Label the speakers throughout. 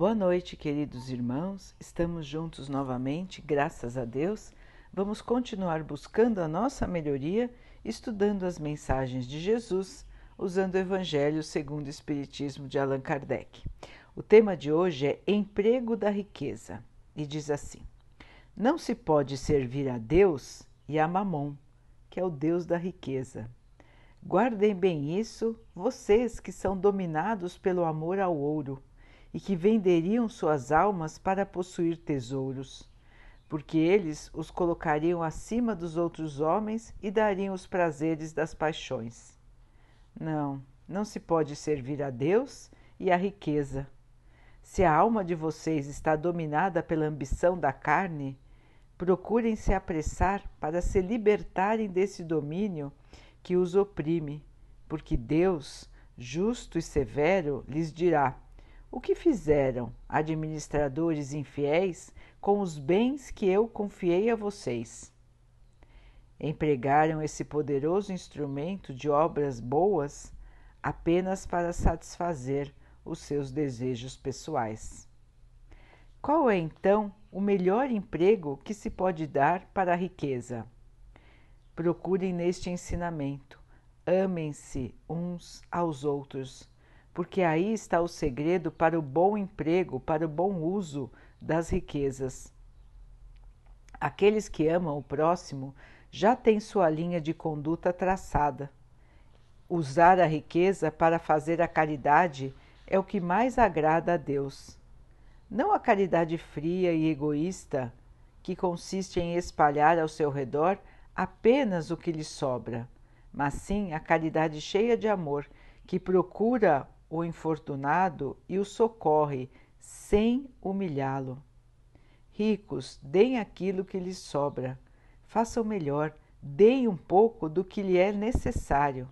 Speaker 1: Boa noite, queridos irmãos. Estamos juntos novamente, graças a Deus. Vamos continuar buscando a nossa melhoria, estudando as mensagens de Jesus, usando o Evangelho segundo o Espiritismo de Allan Kardec. O tema de hoje é Emprego da Riqueza e diz assim: Não se pode servir a Deus e a Mamon, que é o Deus da riqueza. Guardem bem isso, vocês que são dominados pelo amor ao ouro e que venderiam suas almas para possuir tesouros, porque eles os colocariam acima dos outros homens e dariam os prazeres das paixões. Não, não se pode servir a Deus e a riqueza. Se a alma de vocês está dominada pela ambição da carne, procurem se apressar para se libertarem desse domínio que os oprime, porque Deus, justo e severo, lhes dirá: o que fizeram administradores infiéis com os bens que eu confiei a vocês? Empregaram esse poderoso instrumento de obras boas apenas para satisfazer os seus desejos pessoais. Qual é então o melhor emprego que se pode dar para a riqueza? Procurem neste ensinamento, amem-se uns aos outros porque aí está o segredo para o bom emprego, para o bom uso das riquezas. Aqueles que amam o próximo já têm sua linha de conduta traçada. Usar a riqueza para fazer a caridade é o que mais agrada a Deus. Não a caridade fria e egoísta, que consiste em espalhar ao seu redor apenas o que lhe sobra, mas sim a caridade cheia de amor, que procura o infortunado e o socorre sem humilhá-lo. Ricos, deem aquilo que lhes sobra. Façam melhor, deem um pouco do que lhe é necessário,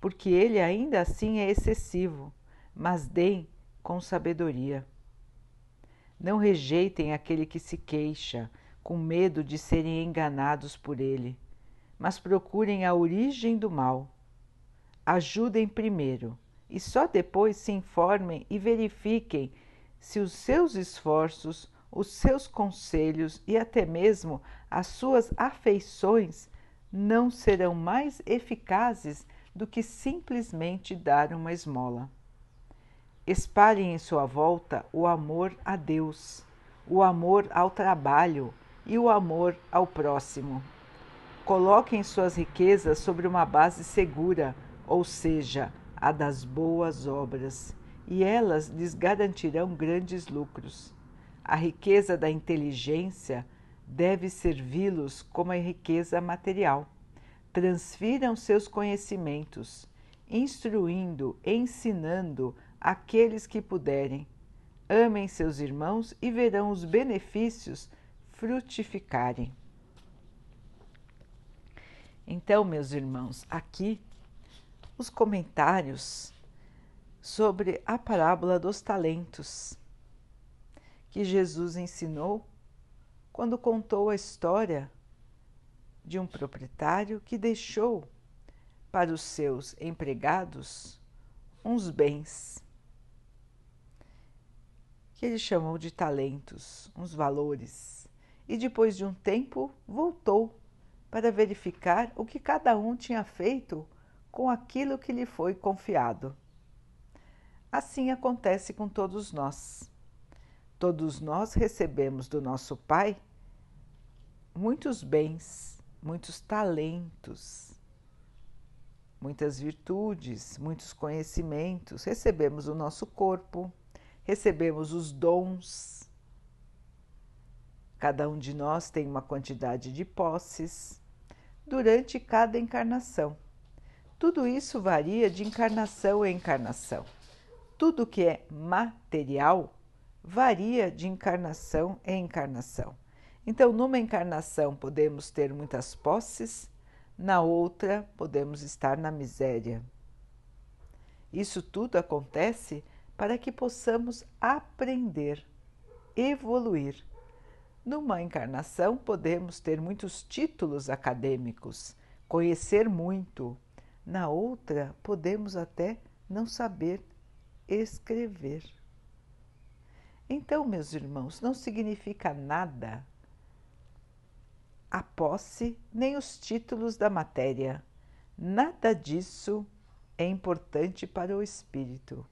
Speaker 1: porque ele ainda assim é excessivo, mas deem com sabedoria. Não rejeitem aquele que se queixa, com medo de serem enganados por ele, mas procurem a origem do mal. Ajudem primeiro e só depois se informem e verifiquem se os seus esforços, os seus conselhos e até mesmo as suas afeições não serão mais eficazes do que simplesmente dar uma esmola. Espalhem em sua volta o amor a Deus, o amor ao trabalho e o amor ao próximo. Coloquem suas riquezas sobre uma base segura, ou seja, a das boas obras, e elas lhes garantirão grandes lucros. A riqueza da inteligência deve servi-los como a riqueza material. Transfiram seus conhecimentos, instruindo, ensinando aqueles que puderem. Amem seus irmãos e verão os benefícios frutificarem. Então, meus irmãos, aqui os comentários sobre a parábola dos talentos que Jesus ensinou quando contou a história de um proprietário que deixou para os seus empregados uns bens que ele chamou de talentos, uns valores, e depois de um tempo voltou para verificar o que cada um tinha feito com aquilo que lhe foi confiado. Assim acontece com todos nós. Todos nós recebemos do nosso Pai muitos bens, muitos talentos, muitas virtudes, muitos conhecimentos. Recebemos o nosso corpo, recebemos os dons. Cada um de nós tem uma quantidade de posses durante cada encarnação. Tudo isso varia de encarnação em encarnação. Tudo que é material varia de encarnação em encarnação. Então, numa encarnação podemos ter muitas posses, na outra podemos estar na miséria. Isso tudo acontece para que possamos aprender, evoluir. Numa encarnação podemos ter muitos títulos acadêmicos, conhecer muito, na outra, podemos até não saber escrever. Então, meus irmãos, não significa nada a posse nem os títulos da matéria. Nada disso é importante para o espírito.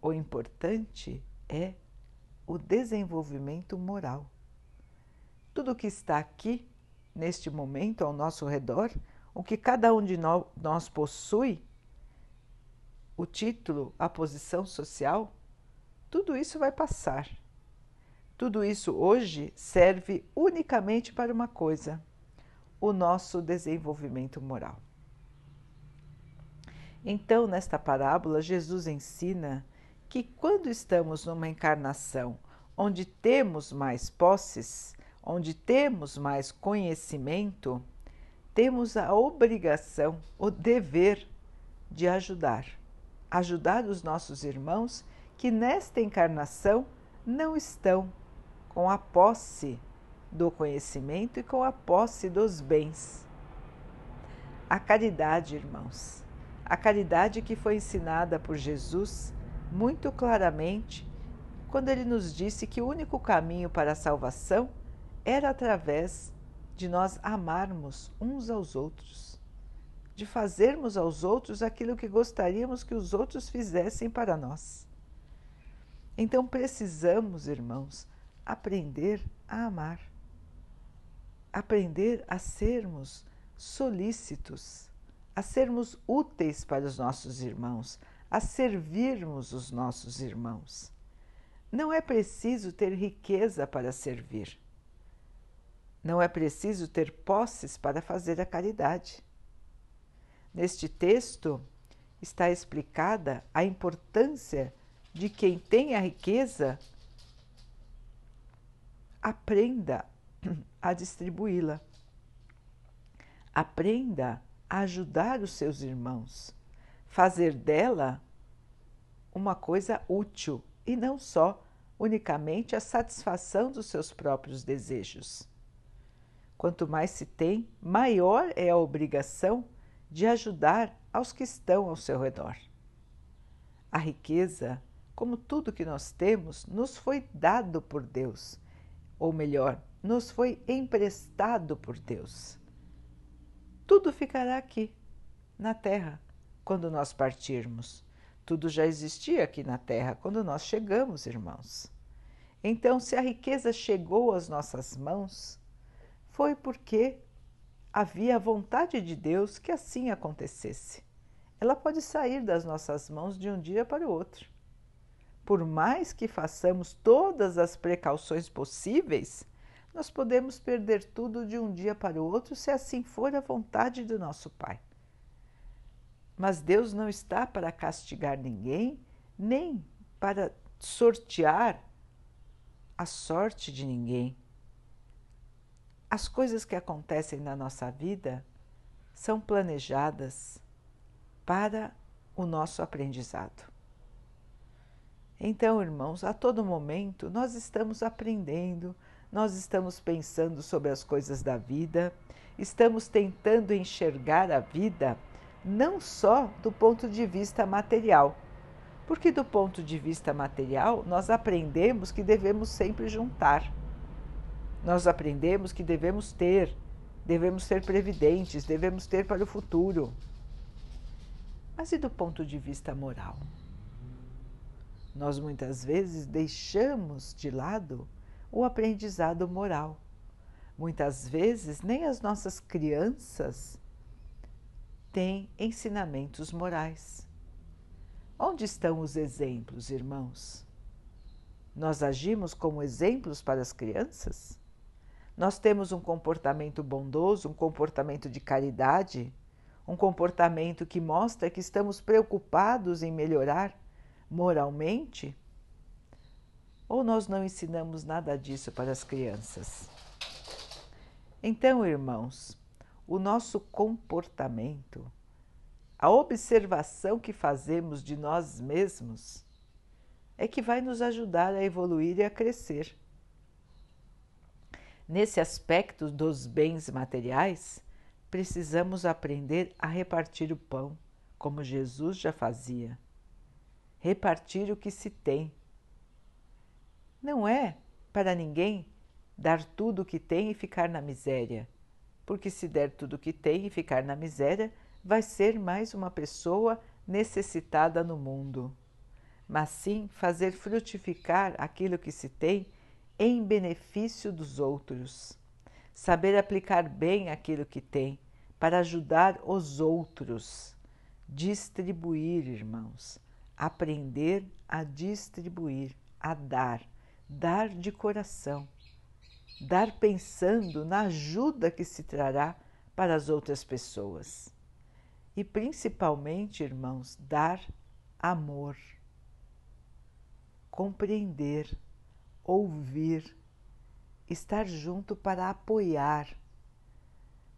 Speaker 1: O importante é o desenvolvimento moral. Tudo que está aqui, neste momento, ao nosso redor, o que cada um de nós possui, o título, a posição social, tudo isso vai passar. Tudo isso hoje serve unicamente para uma coisa: o nosso desenvolvimento moral. Então, nesta parábola, Jesus ensina que quando estamos numa encarnação onde temos mais posses, onde temos mais conhecimento, temos a obrigação, o dever de ajudar. Ajudar os nossos irmãos que nesta encarnação não estão com a posse do conhecimento e com a posse dos bens. A caridade, irmãos, a caridade que foi ensinada por Jesus muito claramente quando ele nos disse que o único caminho para a salvação era através de nós amarmos uns aos outros, de fazermos aos outros aquilo que gostaríamos que os outros fizessem para nós. Então precisamos, irmãos, aprender a amar, aprender a sermos solícitos, a sermos úteis para os nossos irmãos, a servirmos os nossos irmãos. Não é preciso ter riqueza para servir. Não é preciso ter posses para fazer a caridade. Neste texto está explicada a importância de quem tem a riqueza aprenda a distribuí-la. Aprenda a ajudar os seus irmãos, fazer dela uma coisa útil e não só unicamente a satisfação dos seus próprios desejos. Quanto mais se tem, maior é a obrigação de ajudar aos que estão ao seu redor. A riqueza como tudo que nós temos, nos foi dado por Deus, ou melhor, nos foi emprestado por Deus. Tudo ficará aqui, na terra, quando nós partirmos. Tudo já existia aqui na terra quando nós chegamos, irmãos. Então, se a riqueza chegou às nossas mãos, foi porque havia a vontade de Deus que assim acontecesse. Ela pode sair das nossas mãos de um dia para o outro por mais que façamos todas as precauções possíveis, nós podemos perder tudo de um dia para o outro se assim for a vontade do nosso Pai. Mas Deus não está para castigar ninguém, nem para sortear a sorte de ninguém. As coisas que acontecem na nossa vida são planejadas para o nosso aprendizado. Então, irmãos, a todo momento nós estamos aprendendo, nós estamos pensando sobre as coisas da vida, estamos tentando enxergar a vida não só do ponto de vista material, porque do ponto de vista material nós aprendemos que devemos sempre juntar, nós aprendemos que devemos ter, devemos ser previdentes, devemos ter para o futuro. Mas e do ponto de vista moral? Nós muitas vezes deixamos de lado o aprendizado moral. Muitas vezes nem as nossas crianças têm ensinamentos morais. Onde estão os exemplos, irmãos? Nós agimos como exemplos para as crianças? Nós temos um comportamento bondoso, um comportamento de caridade, um comportamento que mostra que estamos preocupados em melhorar moralmente? Ou nós não ensinamos nada disso para as crianças? Então, irmãos, o nosso comportamento, a observação que fazemos de nós mesmos, é que vai nos ajudar a evoluir e a crescer. Nesse aspecto dos bens materiais, precisamos aprender a repartir o pão, como Jesus já fazia repartir o que se tem. não é para ninguém dar tudo o que tem e ficar na miséria, porque se der tudo o que tem e ficar na miséria, vai ser mais uma pessoa necessitada no mundo, mas sim fazer frutificar aquilo que se tem em benefício dos outros. Saber aplicar bem aquilo que tem para ajudar os outros. Distribuir, irmãos. Aprender a distribuir, a dar. Dar de coração. Dar pensando na ajuda que se trará para as outras pessoas. E principalmente, irmãos, dar amor. Compreender ouvir, estar junto para apoiar.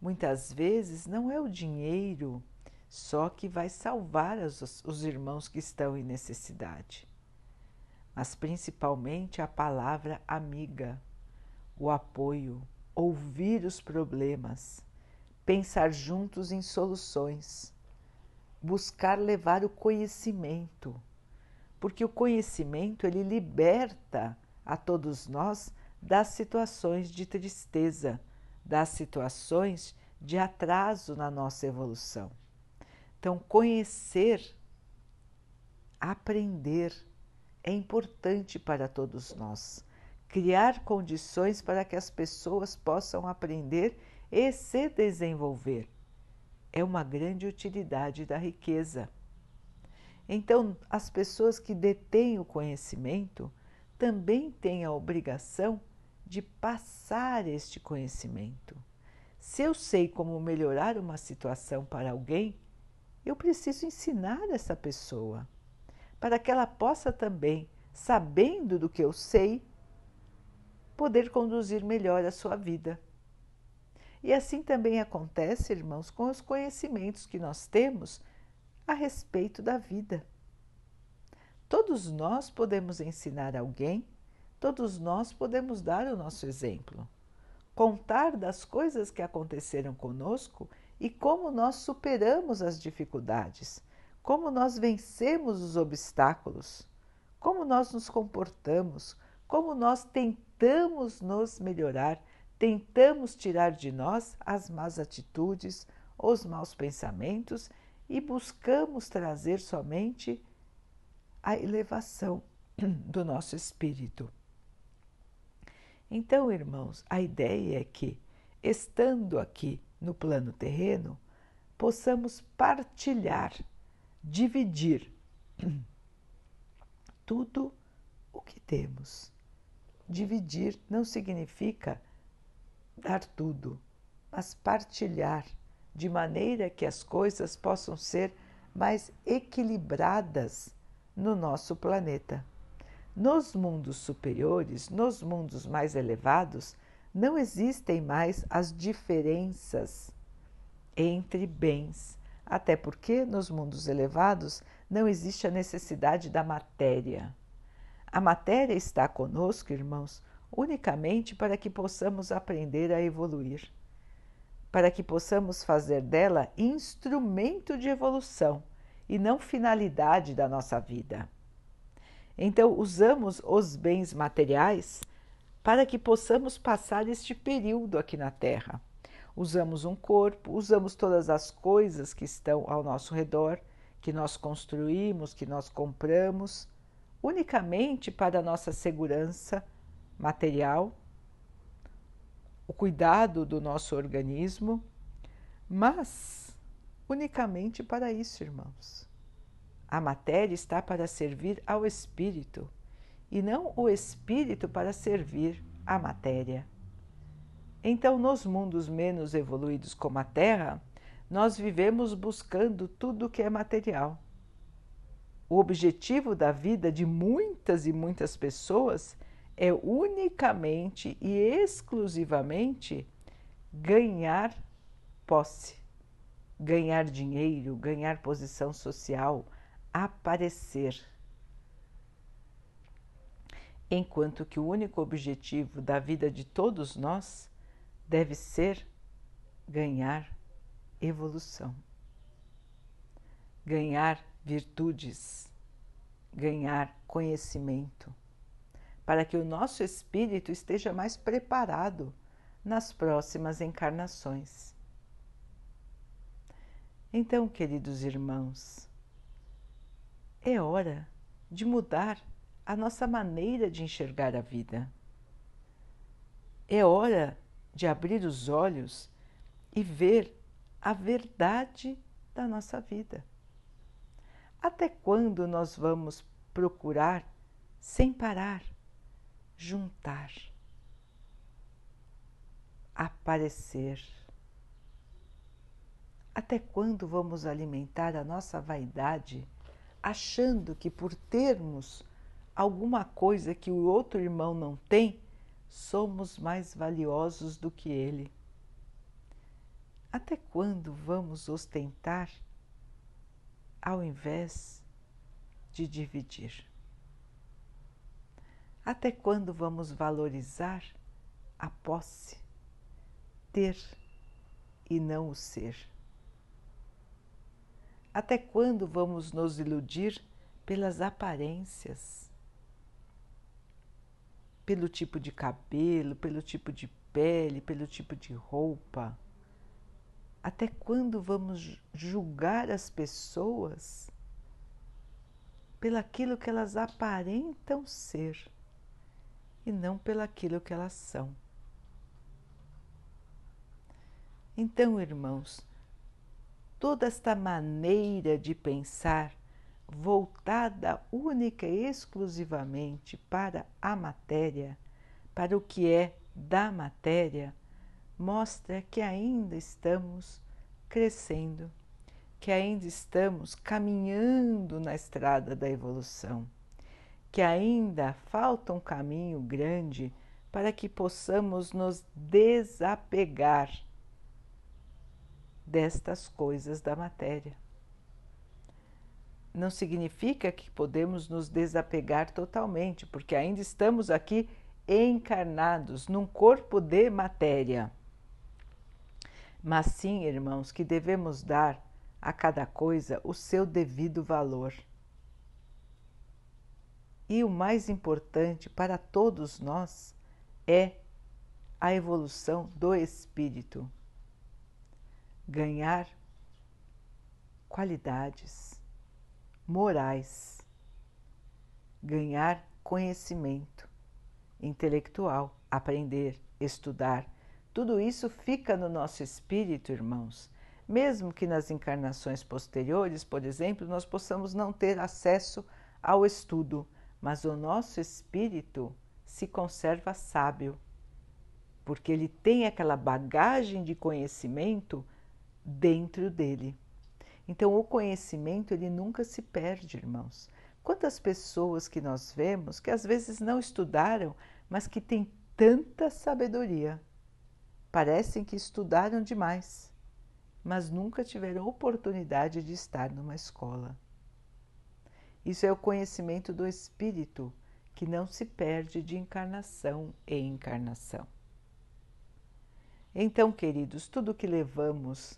Speaker 1: Muitas vezes não é o dinheiro só que vai salvar os, os irmãos que estão em necessidade, mas principalmente a palavra amiga, o apoio, ouvir os problemas, pensar juntos em soluções, buscar levar o conhecimento, porque o conhecimento ele liberta a todos nós das situações de tristeza, das situações de atraso na nossa evolução. Então, conhecer, aprender é importante para todos nós. Criar condições para que as pessoas possam aprender e se desenvolver é uma grande utilidade da riqueza. Então, as pessoas que detêm o conhecimento também tem a obrigação de passar este conhecimento. Se eu sei como melhorar uma situação para alguém, eu preciso ensinar essa pessoa, para que ela possa também, sabendo do que eu sei, poder conduzir melhor a sua vida. E assim também acontece, irmãos, com os conhecimentos que nós temos a respeito da vida. Todos nós podemos ensinar alguém, todos nós podemos dar o nosso exemplo, contar das coisas que aconteceram conosco e como nós superamos as dificuldades, como nós vencemos os obstáculos, como nós nos comportamos, como nós tentamos nos melhorar, tentamos tirar de nós as más atitudes, os maus pensamentos e buscamos trazer somente a elevação do nosso espírito. Então, irmãos, a ideia é que, estando aqui no plano terreno, possamos partilhar, dividir tudo o que temos. Dividir não significa dar tudo, mas partilhar de maneira que as coisas possam ser mais equilibradas no nosso planeta. Nos mundos superiores, nos mundos mais elevados, não existem mais as diferenças entre bens, até porque nos mundos elevados não existe a necessidade da matéria. A matéria está conosco, irmãos, unicamente para que possamos aprender a evoluir, para que possamos fazer dela instrumento de evolução e não finalidade da nossa vida. Então, usamos os bens materiais para que possamos passar este período aqui na Terra. Usamos um corpo, usamos todas as coisas que estão ao nosso redor, que nós construímos, que nós compramos, unicamente para a nossa segurança material, o cuidado do nosso organismo, mas unicamente para isso, irmãos. A matéria está para servir ao espírito e não o espírito para servir à matéria. Então, nos mundos menos evoluídos como a Terra, nós vivemos buscando tudo que é material. O objetivo da vida de muitas e muitas pessoas é unicamente e exclusivamente ganhar posse ganhar dinheiro, ganhar posição social, aparecer. Enquanto que o único objetivo da vida de todos nós deve ser ganhar evolução, ganhar virtudes, ganhar conhecimento, para que o nosso espírito esteja mais preparado nas próximas encarnações. Então, queridos irmãos, é hora de mudar a nossa maneira de enxergar a vida. É hora de abrir os olhos e ver a verdade da nossa vida. Até quando nós vamos procurar, sem parar, juntar, aparecer? Até quando vamos alimentar a nossa vaidade, achando que por termos alguma coisa que o outro irmão não tem, somos mais valiosos do que ele? Até quando vamos ostentar ao invés de dividir? Até quando vamos valorizar a posse, ter e não o ser? Até quando vamos nos iludir pelas aparências? Pelo tipo de cabelo, pelo tipo de pele, pelo tipo de roupa? Até quando vamos julgar as pessoas pelaquilo que elas aparentam ser e não pelaquilo que elas são? Então, irmãos, toda esta maneira de pensar voltada única e exclusivamente para a matéria, para o que é da matéria, mostra que ainda estamos crescendo, que ainda estamos caminhando na estrada da evolução, que ainda falta um caminho grande para que possamos nos desapegar destas coisas da matéria. Não significa que podemos nos desapegar totalmente, porque ainda estamos aqui encarnados num corpo de matéria. Mas sim, irmãos, que devemos dar a cada coisa o seu devido valor. E o mais importante para todos nós é a evolução do espírito ganhar qualidades morais, ganhar conhecimento intelectual, aprender, estudar. Tudo isso fica no nosso espírito, irmãos. Mesmo que nas encarnações posteriores, por exemplo, nós possamos não ter acesso ao estudo, mas o nosso espírito se conserva sábio, porque ele tem aquela bagagem de conhecimento dentro dele. Então, o conhecimento ele nunca se perde, irmãos. Quantas pessoas que nós vemos que às vezes não estudaram, mas que têm tanta sabedoria. Parecem que estudaram demais, mas nunca tiveram oportunidade de estar numa escola. Isso é o conhecimento do espírito que não se perde de encarnação em encarnação. Então, queridos, tudo que levamos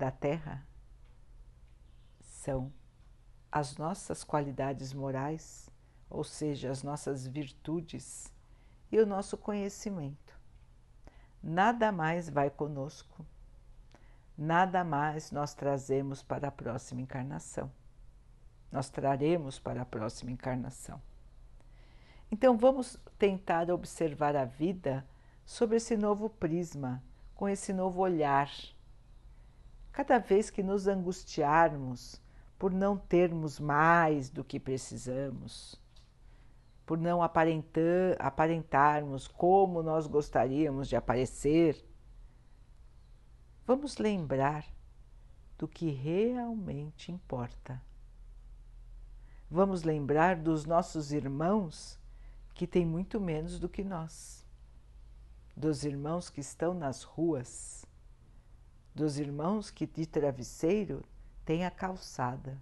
Speaker 1: da Terra são as nossas qualidades morais, ou seja, as nossas virtudes e o nosso conhecimento. Nada mais vai conosco, nada mais nós trazemos para a próxima encarnação. Nós traremos para a próxima encarnação. Então vamos tentar observar a vida sobre esse novo prisma, com esse novo olhar Cada vez que nos angustiarmos por não termos mais do que precisamos, por não aparentar, aparentarmos como nós gostaríamos de aparecer, vamos lembrar do que realmente importa. Vamos lembrar dos nossos irmãos que têm muito menos do que nós, dos irmãos que estão nas ruas dos irmãos que de travesseiro têm a calçada,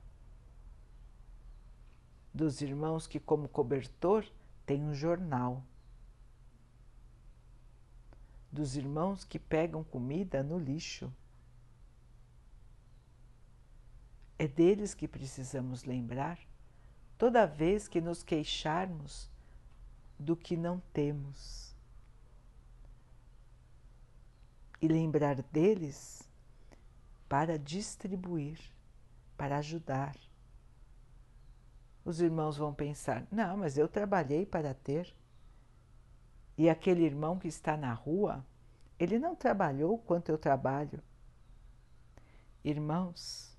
Speaker 1: dos irmãos que, como cobertor, têm um jornal, dos irmãos que pegam comida no lixo. É deles que precisamos lembrar toda vez que nos queixarmos do que não temos e lembrar deles para distribuir, para ajudar. Os irmãos vão pensar: não, mas eu trabalhei para ter. E aquele irmão que está na rua, ele não trabalhou quanto eu trabalho. Irmãos,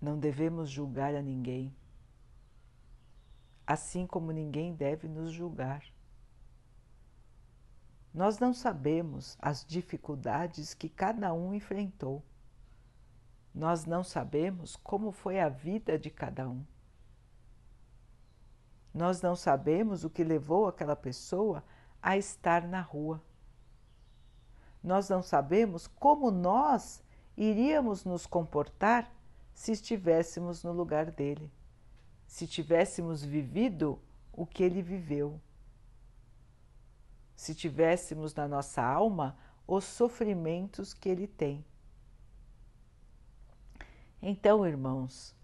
Speaker 1: não devemos julgar a ninguém, assim como ninguém deve nos julgar. Nós não sabemos as dificuldades que cada um enfrentou. Nós não sabemos como foi a vida de cada um. Nós não sabemos o que levou aquela pessoa a estar na rua. Nós não sabemos como nós iríamos nos comportar se estivéssemos no lugar dele, se tivéssemos vivido o que ele viveu se tivéssemos na nossa alma os sofrimentos que ele tem. Então, irmãos,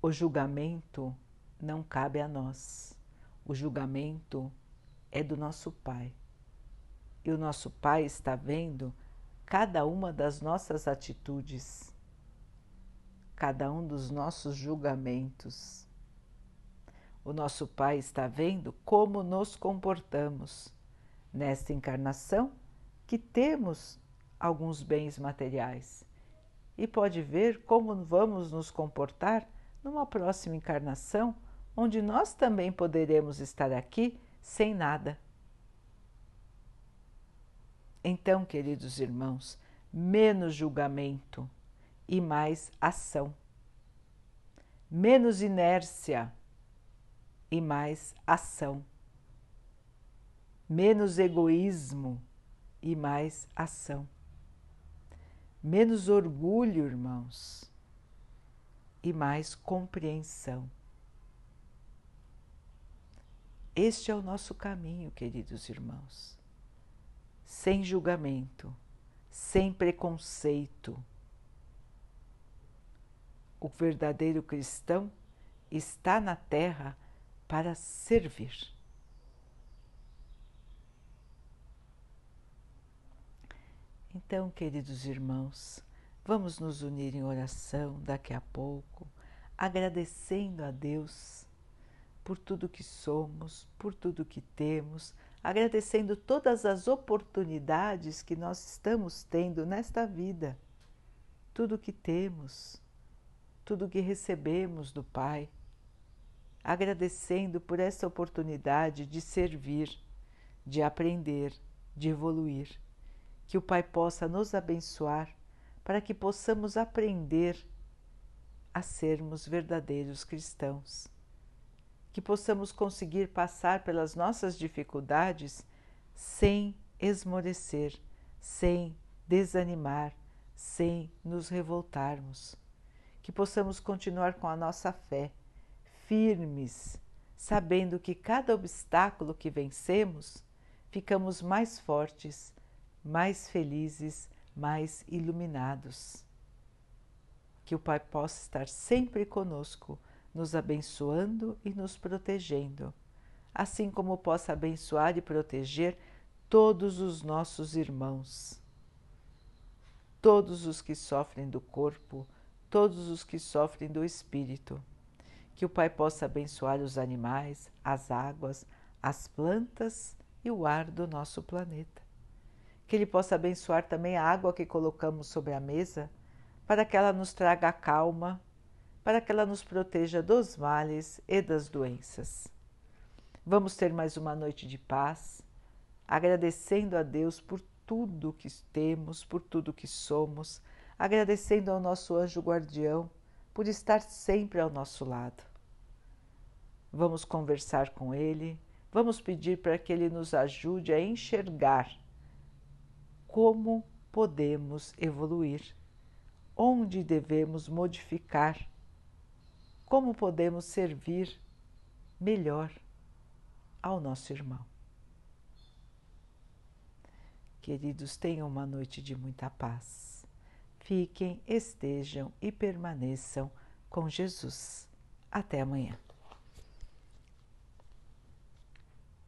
Speaker 1: o julgamento não cabe a nós. O julgamento é do nosso Pai. E o nosso Pai está vendo cada uma das nossas atitudes, cada um dos nossos julgamentos. O nosso Pai está vendo como nos comportamos nesta encarnação que temos alguns bens materiais. E pode ver como vamos nos comportar numa próxima encarnação, onde nós também poderemos estar aqui sem nada. Então, queridos irmãos, menos julgamento e mais ação, menos inércia e mais ação menos egoísmo e mais ação. Menos orgulho, irmãos, e mais compreensão. Este é o nosso caminho, queridos irmãos. Sem julgamento, sem preconceito. O verdadeiro cristão está na terra para servir Então, queridos irmãos, vamos nos unir em oração daqui a pouco, agradecendo a Deus por tudo que somos, por tudo que temos, agradecendo todas as oportunidades que nós estamos tendo nesta vida, tudo que temos, tudo que recebemos do Pai, agradecendo por essa oportunidade de servir, de aprender, de evoluir que o Pai possa nos abençoar para que possamos aprender a sermos verdadeiros cristãos, que possamos conseguir passar pelas nossas dificuldades sem esmorecer, sem desanimar, sem nos revoltarmos, que possamos continuar com a nossa fé, firmes, sabendo que cada obstáculo que vencemos, ficamos mais fortes mais felizes, mais iluminados. Que o Pai possa estar sempre conosco, nos abençoando e nos protegendo, assim como possa abençoar e proteger todos os nossos irmãos, todos os que sofrem do corpo, todos os que sofrem do espírito. Que o Pai possa abençoar os animais, as águas, as plantas e o ar do nosso planeta que Ele possa abençoar também a água que colocamos sobre a mesa, para que ela nos traga a calma, para que ela nos proteja dos males e das doenças. Vamos ter mais uma noite de paz, agradecendo a Deus por tudo que temos, por tudo que somos, agradecendo ao nosso anjo guardião por estar sempre ao nosso lado. Vamos conversar com ele, vamos pedir para que ele nos ajude a enxergar como podemos evoluir, onde devemos modificar, como podemos servir melhor ao nosso irmão. Queridos, tenham uma noite de muita paz. Fiquem, estejam e permaneçam com Jesus. Até amanhã.